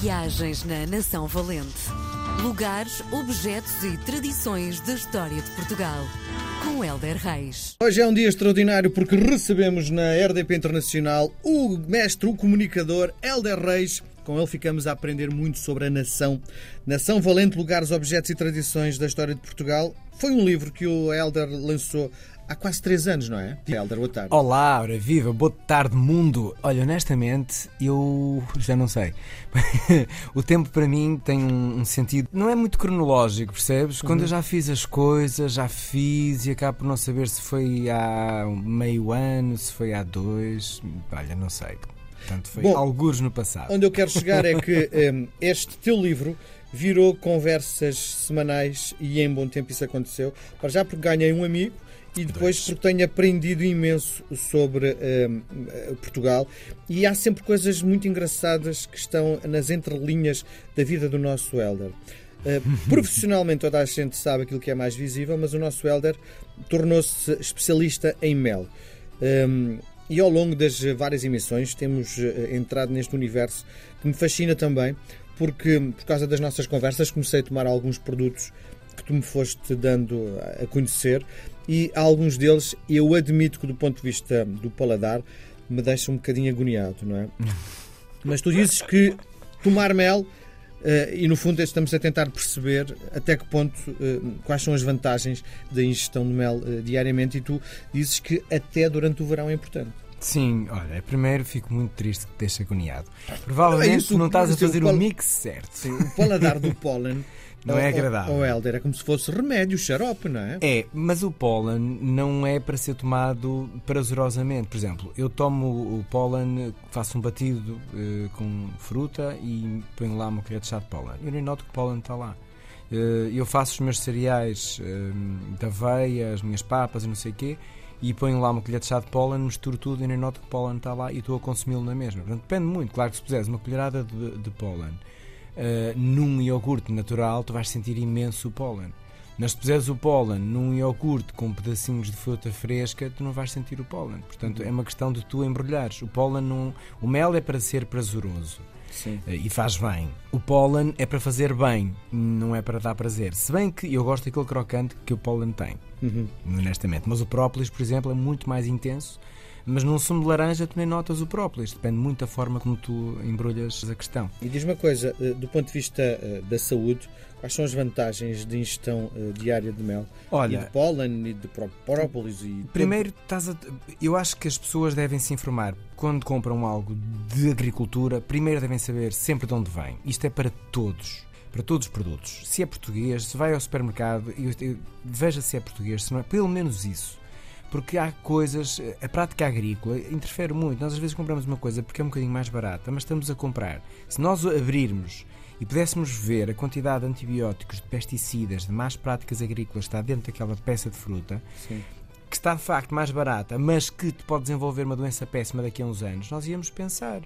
Viagens na Nação Valente. Lugares, objetos e tradições da história de Portugal. Com Helder Reis. Hoje é um dia extraordinário porque recebemos na RDP Internacional o mestre, o comunicador Helder Reis. Com ele ficamos a aprender muito sobre a nação. Nação Valente, Lugares, Objetos e Tradições da História de Portugal. Foi um livro que o Helder lançou há quase três anos, não é? Helder, boa tarde. Olá, ora viva, boa tarde mundo. Olha, honestamente, eu já não sei. o tempo para mim tem um sentido, não é muito cronológico, percebes? Quando Uhum. eu já fiz as coisas, já fiz e acabo por não saber se foi há meio ano, se foi há dois, olha, não sei. Portanto, foi Bom, algures no passado. Onde eu quero chegar é que hum, este teu livro virou conversas semanais e em bom tempo isso aconteceu. Para já porque ganhei um amigo e depois Dois. porque tenho aprendido imenso sobre hum, eh, Portugal e há sempre coisas muito engraçadas que estão nas entrelinhas da vida do nosso Elder. Uh, profissionalmente toda a gente sabe aquilo que é mais visível, mas o nosso Elder tornou-se especialista em mel. Um, e ao longo das várias emissões temos eh, entrado neste universo que me fascina também, porque por causa das nossas conversas comecei a tomar alguns produtos que tu me foste dando a conhecer e alguns deles eu admito que do ponto de vista do paladar me deixa um bocadinho agoniado, não é? Mas tu dizes que tomar mel eh, e no fundo estamos a tentar perceber até que ponto eh, quais são as vantagens da ingestão de mel eh, diariamente e tu dizes que até durante o verão é importante. Sim, olha, primeiro fico muito triste que te deixe agoniado. É Provavelmente isso, não estás a fazer o mix certo. Sim, o paladar do pólen Não é agradável. Ou Helder, é como se fosse remédio, xarope, não é? É, mas o pólen não é para ser tomado prazerosamente. Por exemplo, eu tomo o pólen, faço um batido eh, com fruta e ponho lá uma colher de chá de pólen. Eu nem noto que o pólen está lá. Eh, eu faço os meus cereais eh, de aveia, as minhas papas e não sei o quê, e ponho lá uma colher de chá de pólen, misturo tudo e nem noto que o pólen está lá e estou a consumi-lo na mesma. Portanto, depende muito. Claro que se puseres uma colherada de, de pólen Uh, num iogurte natural, tu vais sentir imenso o pólen. Mas se puseres o pólen num iogurte com pedacinhos de fruta fresca, tu não vais sentir o pólen. Portanto, é uma questão de tu embrulhares. O pólen não... O mel é para ser prazeroso Sim. uh, e faz bem. O pólen é para fazer bem, não é para dar prazer. Se bem que eu gosto daquele crocante que o pólen tem, Uhum. honestamente. Mas o própolis, por exemplo, é muito mais intenso. Mas num sumo de laranja tu nem notas o própolis. Depende muito da forma como tu embrulhas a questão. E diz uma coisa, eh, do ponto de vista eh, da saúde, quais são as vantagens de ingestão eh, diária de mel? E Olha, de pólen, e de pró- própolis e... Primeiro, estás a- eu acho que as pessoas devem se informar quando compram algo de agricultura. Primeiro, devem saber sempre de onde vem. Isto é para todos, para todos os produtos. Se é português, se vai ao supermercado, eu- eu- veja se é português, se não é, pelo menos isso. Porque há coisas, a prática agrícola interfere muito. Nós às vezes compramos uma coisa porque é um bocadinho mais barata, mas estamos a comprar. Se nós abrirmos e pudéssemos ver a quantidade de antibióticos, de pesticidas, de más práticas agrícolas que está dentro daquela peça de fruta, Sim. que está de facto mais barata, mas que te pode desenvolver uma doença péssima daqui a uns anos, nós íamos pensar.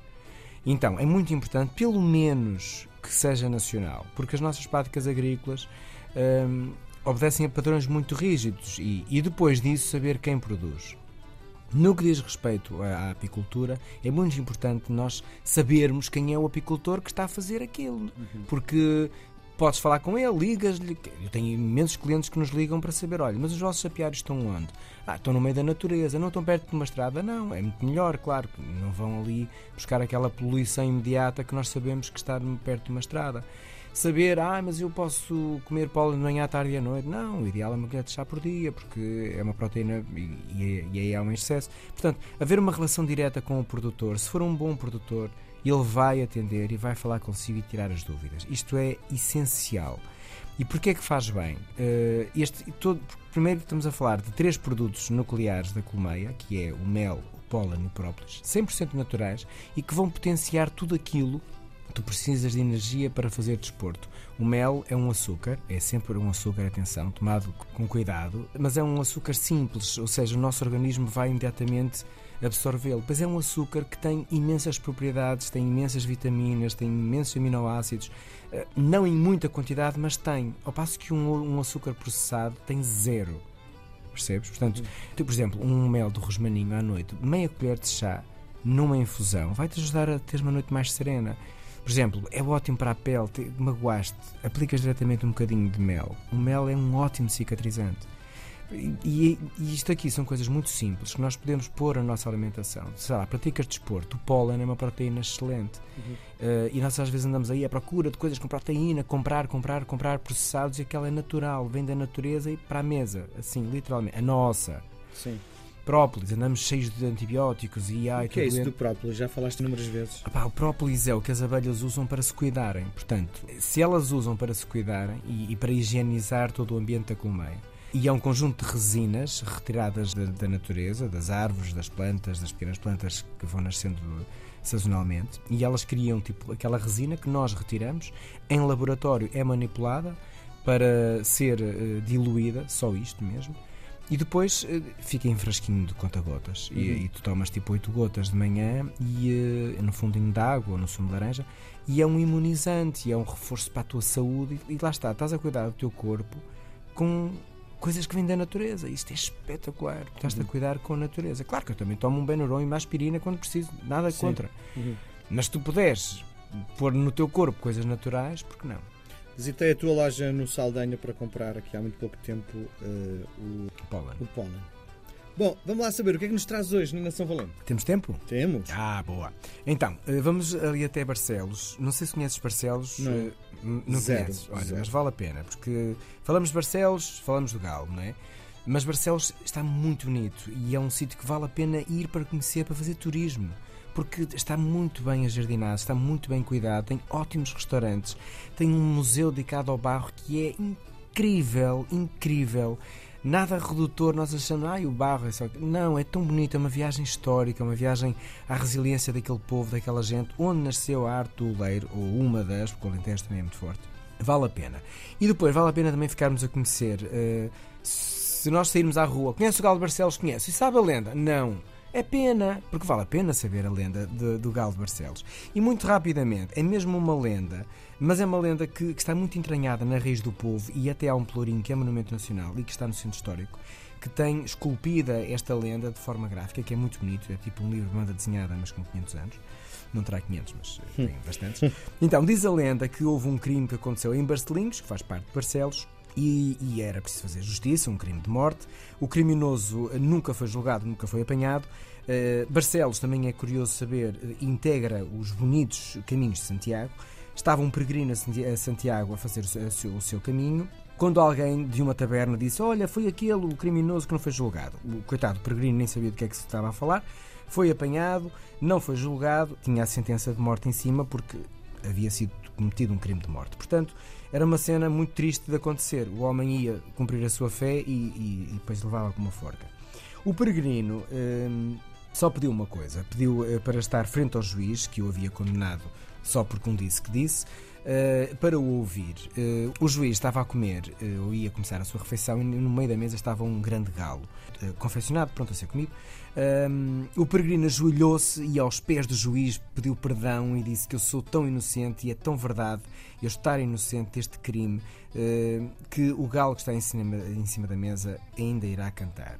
Então, é muito importante, pelo menos que seja nacional, porque as nossas práticas agrícolas hum, obedecem a padrões muito rígidos e, e depois disso saber quem produz. No que diz respeito à à apicultura, é muito importante nós sabermos quem é o apicultor que está a fazer aquilo. Porque podes falar com ele, ligas-lhe. Eu tenho imensos clientes que nos ligam para saber: olha, mas os vossos apiários estão onde? Ah, estão no meio da natureza, não estão perto de uma estrada? Não, é muito melhor, claro. Não vão ali buscar aquela poluição imediata que nós sabemos que está perto de uma estrada. Saber, ah, mas eu posso comer pólen de manhã, à tarde e à noite. Não, o ideal é uma colher de chá por dia, porque é uma proteína e, e, e aí há um excesso. Portanto, haver uma relação direta com o produtor, se for um bom produtor, ele vai atender e vai falar consigo e tirar as dúvidas. Isto é essencial. E porquê é que faz bem? Eh, este, todo, primeiro estamos a falar de três produtos nucleares da colmeia, que é o mel, o pólen e o própolis, 100% naturais e que vão potenciar tudo aquilo que tu precisas de energia para fazer desporto. O mel é um açúcar, é sempre um açúcar, atenção, tomado com cuidado, mas é um açúcar simples, ou seja, o nosso organismo vai imediatamente absorvê-lo. Pois é um açúcar que tem imensas propriedades, tem imensas vitaminas, tem imensos aminoácidos, eh, não em muita quantidade, mas tem. Ao passo que um, um açúcar processado tem zero. Percebes? Portanto, tu, por exemplo, um mel do rosmaninho à noite, meia colher de chá, numa infusão, vai-te ajudar a ter uma noite mais serena. Por exemplo, é ótimo para a pele, te, magoaste, aplicas diretamente um bocadinho de mel. O mel é um ótimo cicatrizante. E, e, isto aqui são coisas muito simples que nós podemos pôr na nossa alimentação. Sei lá, praticas de desporto, o pólen é uma proteína excelente. Uhum. Uh, e nós às vezes andamos aí à procura de coisas com proteína, comprar, comprar, comprar processados e aquela é natural, vem da natureza e para a mesa, assim, literalmente, a nossa. Sim. Própolis, andamos cheios de antibióticos e ai, O que é isso do própolis? Já falaste inúmeras vezes. O própolis é o que as abelhas usam para se cuidarem. Portanto, se elas usam para se cuidarem e, e para higienizar todo o ambiente da colmeia, e é um conjunto de resinas retiradas da, da, natureza, das árvores, das plantas, das pequenas plantas que vão nascendo sazonalmente, e elas criam tipo aquela resina que nós retiramos, em laboratório. É manipulada para ser uh, diluída, só isto mesmo, e depois uh, fica em frasquinho de conta-gotas. Uhum. E, e, tu tomas tipo 8 gotas de manhã e uh, no fundinho de água ou no sumo de laranja, e é um imunizante, e é um reforço para a tua saúde, e, e lá está, estás a cuidar do teu corpo com coisas que vêm da natureza. Isto é espetacular. Estás-te uhum. a cuidar com a natureza. Claro que eu também tomo um Benuron e uma aspirina quando preciso, nada Sim. contra. Uhum. Mas se tu puderes pôr no teu corpo coisas naturais, por que não? Visitei a tua loja no Saldanha para comprar aqui há muito pouco tempo uh, o, pólen. o pólen. Bom, vamos lá saber o que é que nos traz hoje na Nação Valente. Temos tempo? Temos. Ah, boa. Então, eh, vamos ali até Barcelos. Não sei se conheces Barcelos. Não, eh, não zero, conheces. Olha, zero. mas vale a pena, porque falamos de Barcelos, falamos do Galo, não é? Mas Barcelos está muito bonito e é um sítio que vale a pena ir para conhecer, para fazer turismo. Porque está muito bem ajardinado, está muito bem cuidado, tem ótimos restaurantes, tem um museu dedicado ao barro que é incrível, incrível nada redutor, nós achamos, ai, o barro é só. Não, é tão bonito, é uma viagem histórica, uma viagem à resiliência daquele povo, daquela gente, onde nasceu a arte do leiro, ou uma das, porque o Alentejo também é muito forte. Vale a pena. E depois, vale a pena também ficarmos a conhecer. Uh, se nós sairmos à rua, conhece o Galo de Barcelos? Conhece. E sabe a lenda? Não. É pena, porque vale a pena saber a lenda de, do Galo de Barcelos. E muito rapidamente, é mesmo uma lenda, mas é uma lenda que, que, está muito entranhada na raiz do povo e até há um pelourinho que é monumento nacional e que está no centro histórico, que tem esculpida esta lenda de forma gráfica, que é muito bonito, é tipo um livro de banda desenhada, mas com 500 anos. Não terá 500, mas eh, tem bastantes. Então, diz a lenda que houve um crime que aconteceu em Barcelinhos, que faz parte de Barcelos, e, e, era preciso fazer justiça, um crime de morte. O criminoso nunca foi julgado, nunca foi apanhado. Uh, Barcelos, também é curioso saber, uh, integra os bonitos caminhos de Santiago. Estava um peregrino a Santiago a fazer o seu, o seu caminho. Quando alguém de uma taberna disse: Olha, foi aquele o criminoso que não foi julgado. O coitado peregrino nem sabia do que é que se estava a falar. Foi apanhado, não foi julgado, tinha a sentença de morte em cima porque havia sido cometido um crime de morte. Portanto, era uma cena muito triste de acontecer. O homem ia cumprir a sua fé e, e, e depois levava com uma forca. O peregrino hum, só pediu uma coisa: pediu uh, para estar frente ao juiz, que o havia condenado só porque um disse que disse, uh, para o ouvir. Uh, o juiz estava a comer, ou ia começar a sua refeição, e no meio da mesa estava um grande galo, confeccionado, pronto a ser comido. Um, o peregrino ajoelhou-se e aos pés do juiz pediu perdão e disse que eu sou tão inocente e é tão verdade eu estar inocente deste crime uh, que o galo que está em cima, em cima da mesa ainda irá cantar.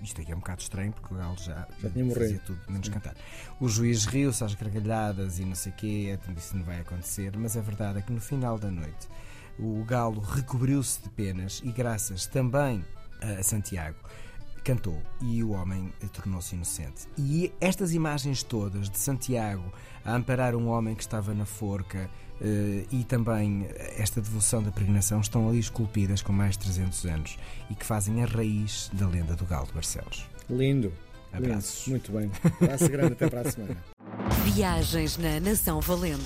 Isto aqui é um bocado estranho porque o galo já, já tinha fazia tudo menos Sim. cantar. O juiz riu-se às gargalhadas e não sei o quê, disse não vai acontecer, mas a verdade é que no final da noite o galo recobriu-se de penas e graças também a Santiago cantou e o homem tornou-se inocente. E estas imagens todas de Santiago a amparar um homem que estava na forca uh, e também esta devoção da peregrinação estão ali esculpidas com mais de 300 anos e que fazem a raiz da lenda do Galo de Barcelos. Lindo. Abraços. Lindo. Muito bem. Abraço grande até para a semana. Viagens na Nação Valente.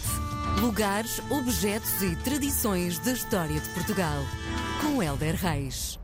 Lugares, objetos e tradições da história de Portugal. Com Helder Reis.